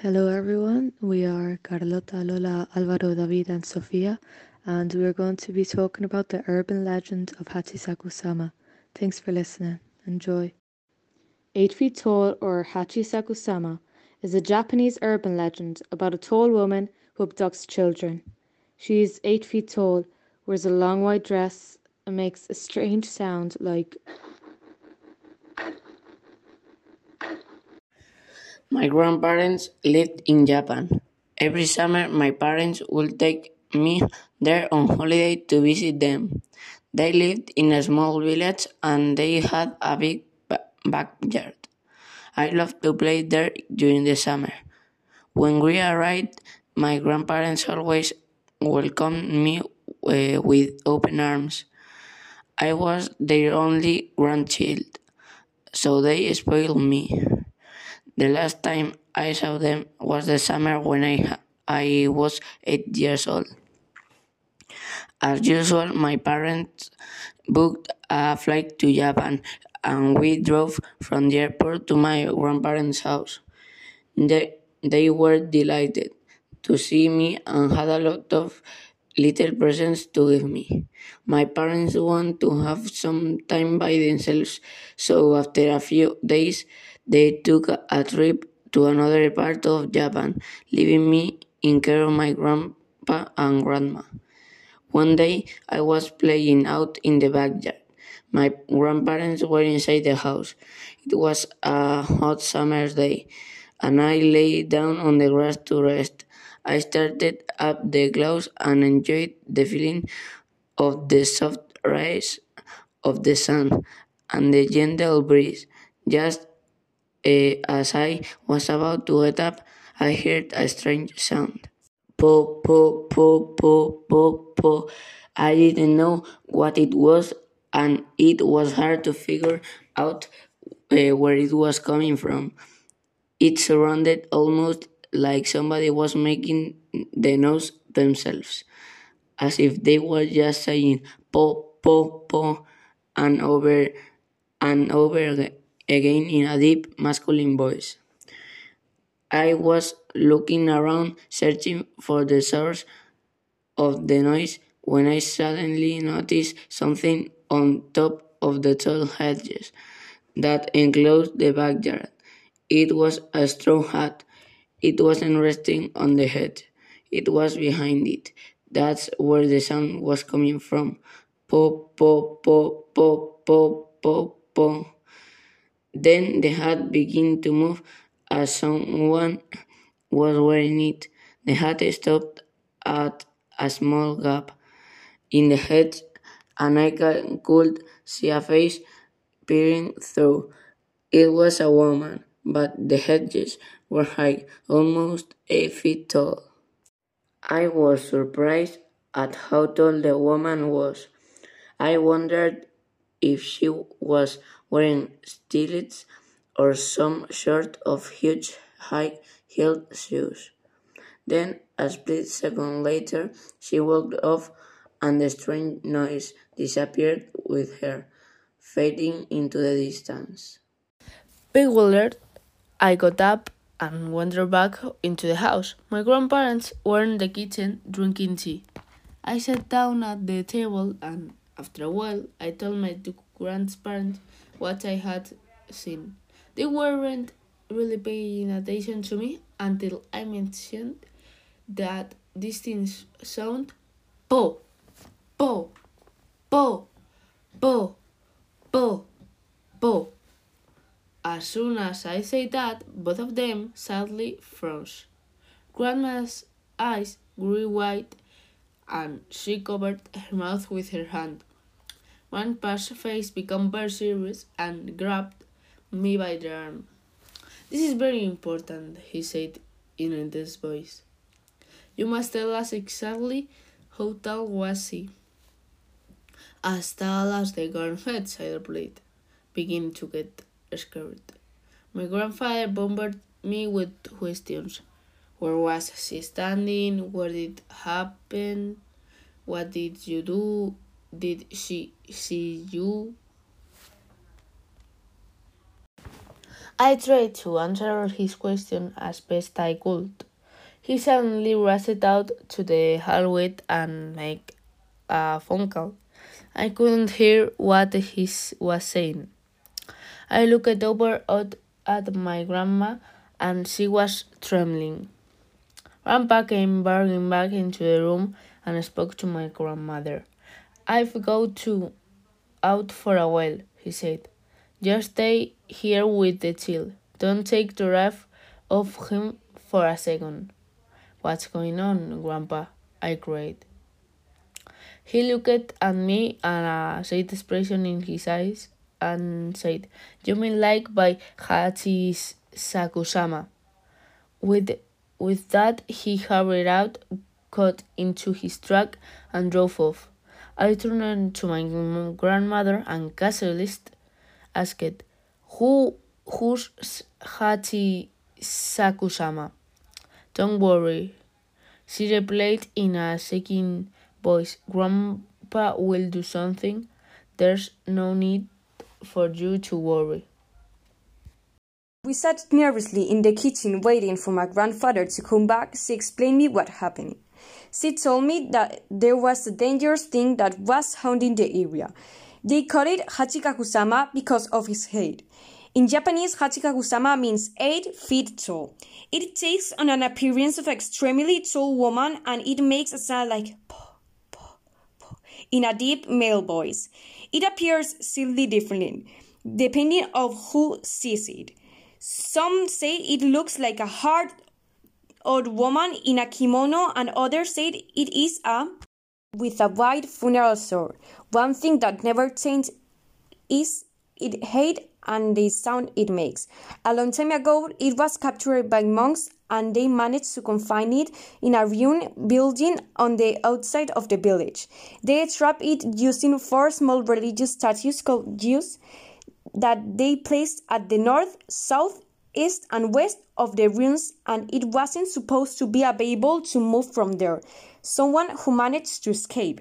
Hello everyone, we are Carlota, Lola, Alvaro, David and Sofia and we're going to be talking about the urban legend of Hachisaku-sama. Thanks for listening. Enjoy. 8 feet tall or Hachisaku-sama is a Japanese urban legend about a tall woman who abducts children. She is 8 feet tall, wears a long white dress and makes a strange sound like My grandparents lived in Japan. Every summer, my parents would take me there on holiday to visit them. They lived in a small village and they had a big backyard. I loved to play there during the summer. When we arrived, my grandparents always welcomed me uh, with open arms. I was their only grandchild, so they spoiled me. The last time I saw them was the summer when I, I was eight years old. As usual, my parents booked a flight to Japan and we drove from the airport to my grandparents' house. They, they were delighted to see me and had a lot of little presents to give me. My parents want to have some time by themselves, so after a few days, they took a trip to another part of Japan, leaving me in care of my grandpa and grandma. One day, I was playing out in the backyard. My grandparents were inside the house. It was a hot summer's day, and I lay down on the grass to rest. I started up the clothes and enjoyed the feeling of the soft rays of the sun and the gentle breeze. Just as I was about to get up, I heard a strange sound. Po, po, po, po, po, po. I didn't know what it was, and it was hard to figure out uh, where it was coming from. It sounded almost like somebody was making the noise themselves, as if they were just saying po, po, po, and over and over again in a deep masculine voice. I was looking around, searching for the source of the noise, when I suddenly noticed something on top of the tall hedges that enclosed the backyard. It was a straw hat. It wasn't resting on the head. It was behind it. That's where the sound was coming from. Po, po, po, po, po, po, po. Then the hat began to move as someone was wearing it. The hat stopped at a small gap in the hedge, and I could see a face peering through. It was a woman, but the hedges were high, almost eight feet tall. I was surprised at how tall the woman was. I wondered if she was wearing stilettos or some sort of huge high-heeled shoes. Then, a split second later, she walked off and the strange noise disappeared with her, fading into the distance. Bewildered, I got up and wandered back into the house. My grandparents were in the kitchen drinking tea. I sat down at the table and after a while I told my two grandparents what I had seen. They weren't really paying attention to me until I mentioned that distinct sound po, po, po, po, po, po. As soon as I said that, both of them sadly froze. Grandma's eyes grew wide and she covered her mouth with her hand. Grandpa's face became very serious and grabbed me by the arm. This is very important, he said in a intense voice. You must tell us exactly how tall was he. As tall as the hedge, I replied, beginning to get scared. My grandfather bombarded me with questions. Where was she standing? Where did happen? What did you do? Did she see you? I tried to answer his question as best I could. He suddenly rushed out to the hallway and made a phone call. I couldn't hear what he was saying. I looked over at, at my grandma and she was trembling. Grandpa came barging back into the room and spoke to my grandmother. I've got to out for a while, he said. Just stay here with the child. Don't take the wrath off him for a second. What's going on, Grandpa? I cried. He looked at me and a sad expression in his eyes and said, You mean like by Hachi Sakusama? With, with that, he hurried out, got into his truck, and drove off. I turned to my grandmother and casualist asked, Who, who's Hachi Sakusama? Don't worry, she replied in a shaking voice. Grandpa will do something. There's no need for you to worry. We sat nervously in the kitchen waiting for my grandfather to come back. She explained me what happened. She told me that there was a dangerous thing that was haunting the area. They call it Hachikakusama because of his height. In Japanese, Hachikakusama means 8 feet tall. It takes on an appearance of an extremely tall woman and it makes a sound like po, po, po, in a deep male voice. It appears slightly differently depending on who sees it. Some say it looks like a hard old woman in a kimono and others said it is a with a white funeral sword. One thing that never changes is its height and the sound it makes. A long time ago, it was captured by monks and they managed to confine it in a ruined building on the outside of the village. They trapped it using four small religious statues called Jizos that they placed at the north, south, east, and west of the ruins, and it wasn't supposed to be able to move from there. Someone who managed to escape.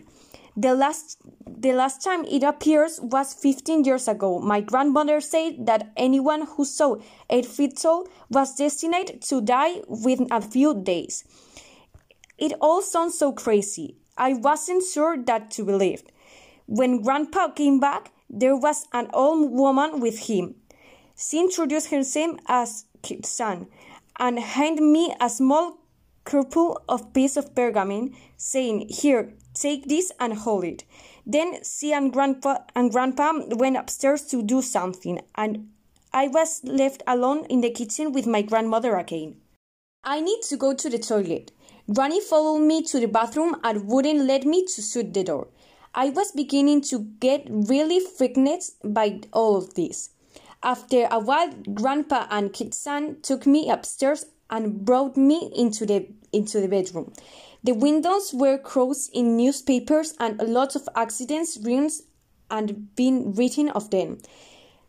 The last, the last time it appears was 15 years ago. My grandmother said that anyone who saw 8 feet tall was destined to die within a few days. It all sounds so crazy. I wasn't sure that to believe. When Grandpa came back, there was an old woman with him. She introduced herself as Kitsan and handed me a small couple of piece of pergamene, saying, Here, take this and hold it. Then she and grandpa and grandpa went upstairs to do something, and I was left alone in the kitchen with my grandmother again. I need to go to the toilet. Granny followed me to the bathroom and wouldn't let me to shut the door. I was beginning to get really freaked by all of this. After a while, Grandpa and Kitsan took me upstairs and brought me into the into the bedroom. The windows were crossed in newspapers and a lot of accidents, ruins, and been written of them.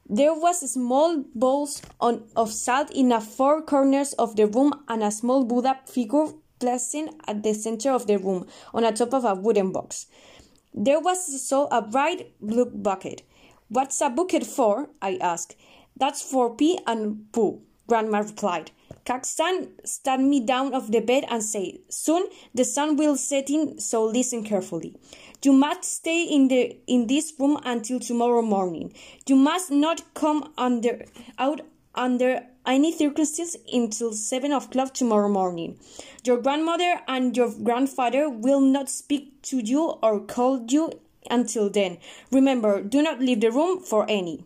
There was a small bowls on, of salt in the four corners of the room and a small Buddha figure placed at the center of the room on the top of a wooden box. There was also a bright blue bucket. What's a bucket for? I asked. That's for pee and poo, Grandma replied. Kakstan stand me down off the bed and said, Soon the sun will set in, so listen carefully. You must stay in the in this room until tomorrow morning. You must not come under out under any circumstances until seven o'clock tomorrow morning. Your grandmother and your grandfather will not speak to you or call you until then. Remember, do not leave the room for any.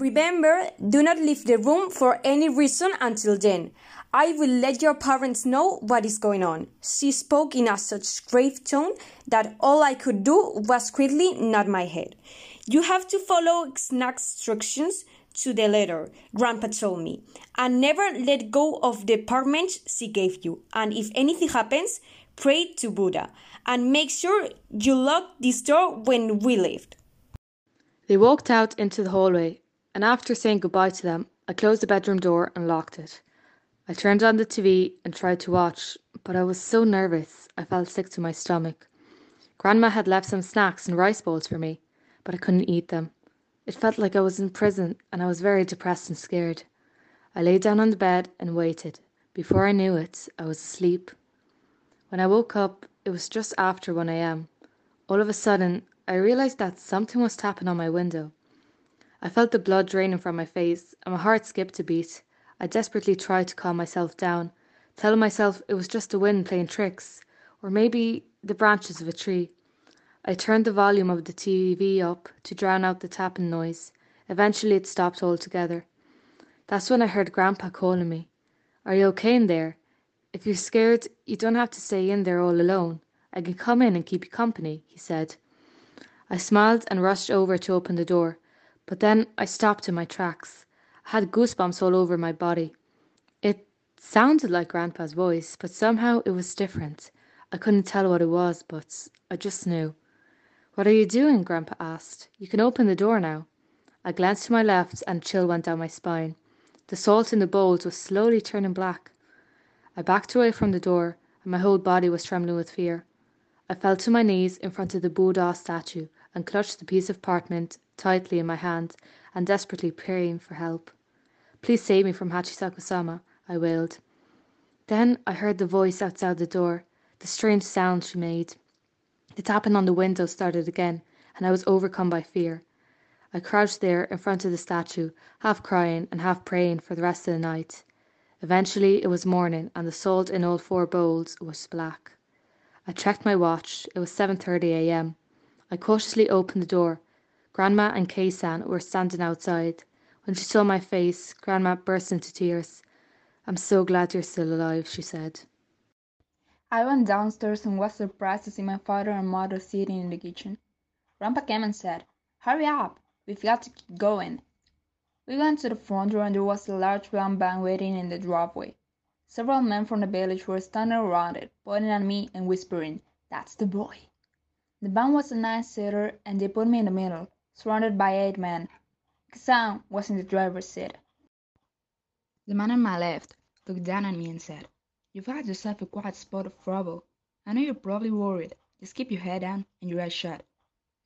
Remember, do not leave the room for any reason until then. I will let your parents know what is going on. She spoke in a such grave tone that all I could do was quickly nod my head. You have to follow Snack's instructions to the letter, Grandpa told me, and never let go of the apartment she gave you. And if anything happens, pray to Buddha and make sure you lock this door when we leave. They walked out into the hallway, and after saying goodbye to them, I closed the bedroom door and locked it. I turned on the TV and tried to watch, but I was so nervous I felt sick to my stomach. Grandma had left some snacks and rice bowls for me, but I couldn't eat them. It felt like I was in prison and I was very depressed and scared. I lay down on the bed and waited. Before I knew it, I was asleep. When I woke up, it was just after 1 a.m. All of a sudden, I realized that something was tapping on my window. I felt the blood draining from my face, and my heart skipped a beat. I desperately tried to calm myself down, telling myself it was just the wind playing tricks, or maybe the branches of a tree. I turned the volume of the TV up to drown out the tapping noise. Eventually, it stopped altogether. That's when I heard Grandpa calling me. Are you okay in there? If you're scared, you don't have to stay in there all alone. I can come in and keep you company, he said. I smiled and rushed over to open the door, but then I stopped in my tracks. I had goosebumps all over my body. It sounded like Grandpa's voice, but somehow it was different. I couldn't tell what it was, but I just knew. What are you doing? Grandpa asked. You can open the door now. I glanced to my left and a chill went down my spine. The salt in the bowls was slowly turning black. I backed away from the door, and my whole body was trembling with fear. I fell to my knees in front of the Buddha statue and clutched the piece of parchment tightly in my hand and desperately praying for help. Please save me from Hachisaku sama, I wailed. Then I heard the voice outside the door, the strange sound she made. The tapping on the window started again, and I was overcome by fear. I crouched there in front of the statue, half crying and half praying for the rest of the night. Eventually it was morning, and the salt in all four bowls was black. I checked my watch. It was 7:30 a.m. I cautiously opened the door. Grandma and Kei-san were standing outside. When she saw my face, Grandma burst into tears. I'm so glad you're still alive, she said. I went downstairs and was surprised to see my father and mother sitting in the kitchen. Grandpa came and said, Hurry up, we've got to keep going. We went to the front door and there was a large brown van waiting in the driveway. Several men from the village were standing around it, pointing at me and whispering, That's the boy. The van was a nine-seater and they put me in the middle, surrounded by eight men. Kazan was in the driver's seat. The man on my left looked down at me and said, You've had yourself a quiet spot of trouble. I know you're probably worried. Just keep your head down and your eyes shut.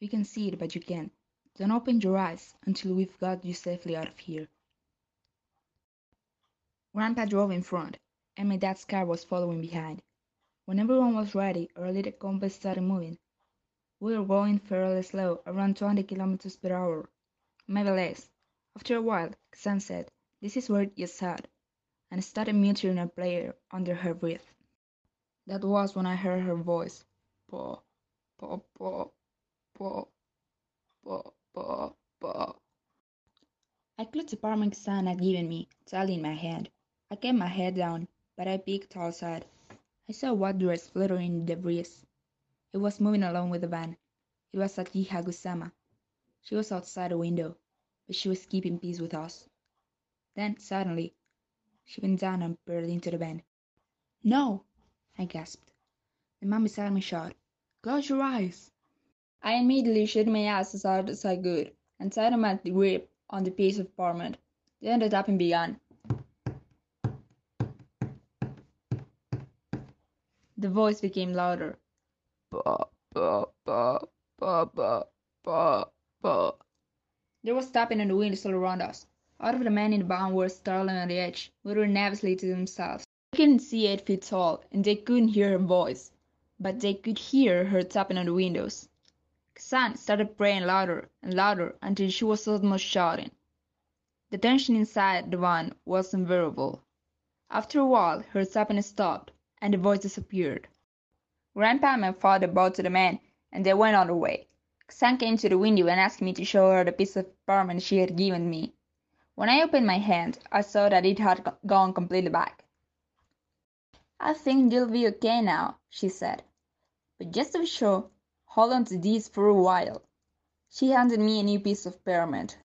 We can see it, but you can't. Don't open your eyes until we've got you safely out of here. Grandpa drove in front, and my dad's car was following behind. When everyone was ready, our little compass started moving. We were going fairly slow, around 20 kilometers per hour, maybe less. After a while, Kazan said, This is where gets hot, and started muttering a prayer under her breath. That was when I heard her voice. Pa, pa, pa, pa, pa. I clutched the parchment Kazan had given me, tightly in my hand. I kept my head down, but I peeked outside. I saw a white dress fluttering in the breeze. It was moving along with the van. It was Hachisaku-sama. She was outside the window, but she was keeping peace with us. Then, suddenly, she went down and peered into the van. No! I gasped. The man beside me shouted, Close your eyes! I immediately shut my eyes as hard as I could, and tightened my grip on the piece of parchment. Then the tapping began. The voice became louder. Ba, ba, ba, ba, ba, ba, ba. There was tapping on the windows all around us. All of the men in the barn were startling on the edge, muttering nervously to themselves. They couldn't see eight feet tall, and they couldn't hear her voice, but they could hear her tapping on the windows. Kazan started praying louder and louder until she was almost shouting. The tension inside the van was unbearable. After a while her tapping stopped, and the voice disappeared. Grandpa and my father bowed to the man, and they went on their way. Kazan came to the window and asked me to show her the piece of parchment she had given me. When I opened my hand, I saw that it had gone completely black. I think you'll be okay now, she said. But just to be sure, hold on to these for a while. She handed me a new piece of parchment.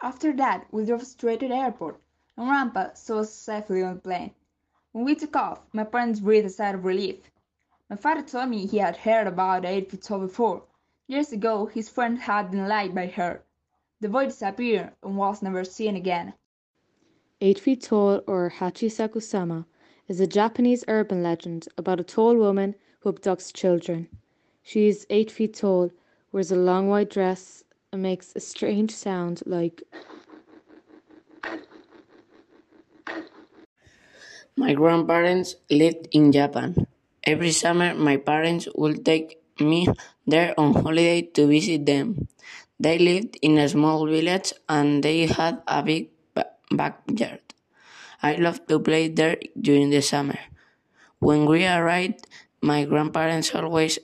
After that, we drove straight to the airport, and Grandpa saw us safely on the plane. When we took off, my parents breathed a sigh of relief. My father told me he had heard about eight feet tall before. Years ago, his friend had been lied by her. The boy disappeared and was never seen again. Eight Feet Tall, or Hachisaku sama, is a Japanese urban legend about a tall woman who abducts children. She is eight feet tall, wears a long white dress, and makes a strange sound like My grandparents lived in Japan. Every summer, my parents would take me there on holiday to visit them. They lived in a small village and they had a big backyard. I loved to play there during the summer. When we arrived, my grandparents always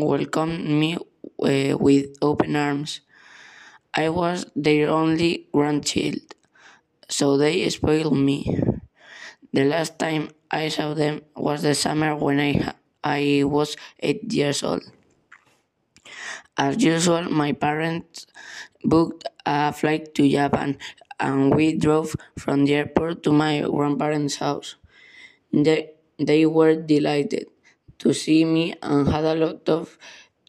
welcomed me uh, with open arms. I was their only grandchild, so they spoiled me. The last time I saw them was the summer when I, I was eight years old. As usual, my parents booked a flight to Japan and we drove from the airport to my grandparents' house. They, they were delighted to see me and had a lot of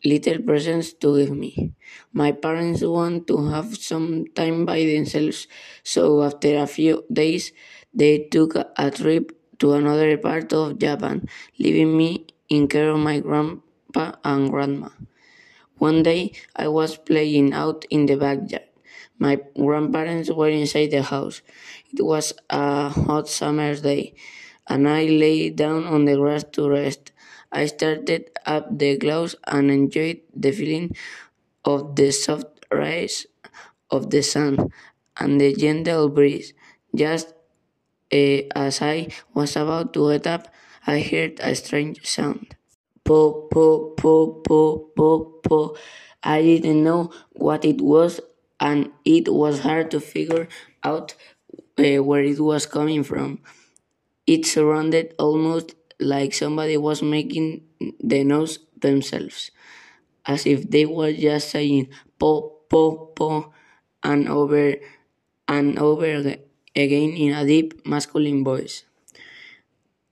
little presents to give me. My parents want to have some time by themselves, so after a few days, they took a trip to another part of Japan, leaving me in care of my grandpa and grandma. One day, I was playing out in the backyard. My grandparents were inside the house. It was a hot summer's day, and I lay down on the grass to rest. I started up the clothes and enjoyed the feeling of the soft rays of the sun and the gentle breeze. Just uh, as I was about to get up, I heard a strange sound. Po, po, po, po, po, po. I didn't know what it was, and it was hard to figure out uh, where it was coming from. It sounded almost like somebody was making the noise themselves, as if they were just saying po po po and over and over again in a deep masculine voice.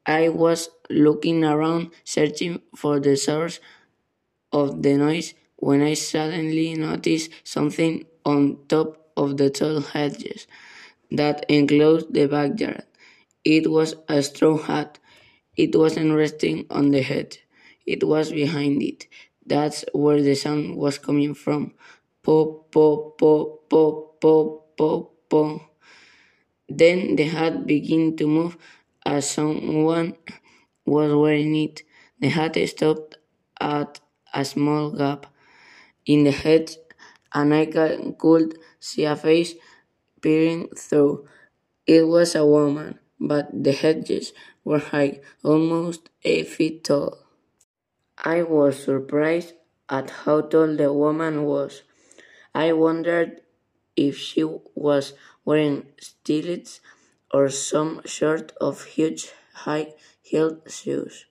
I was looking around searching for the source of the noise when I suddenly noticed something on top of the tall hedges that enclosed the backyard. It was a straw hat it wasn't resting on the head, it was behind it. That's where the sound was coming from. Po, po, po, po, po, po, po. Then the hat began to move as someone was wearing it. The hat stopped at a small gap in the hedge, and I could see a face peering through. It was a woman, but the hedges were high, almost eight feet tall. I was surprised at how tall the woman was. I wondered if she was wearing stilettos or some sort of huge high heeled shoes.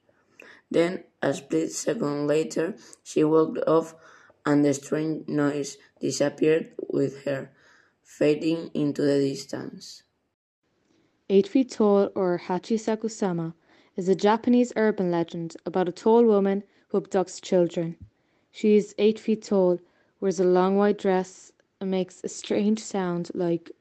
Then, a split second later, she walked off and the strange noise disappeared with her, fading into the distance. Eight Feet Tall, or Hachisaku sama, is a Japanese urban legend about a tall woman who abducts children. She is eight feet tall, wears a long white dress, and makes a strange sound like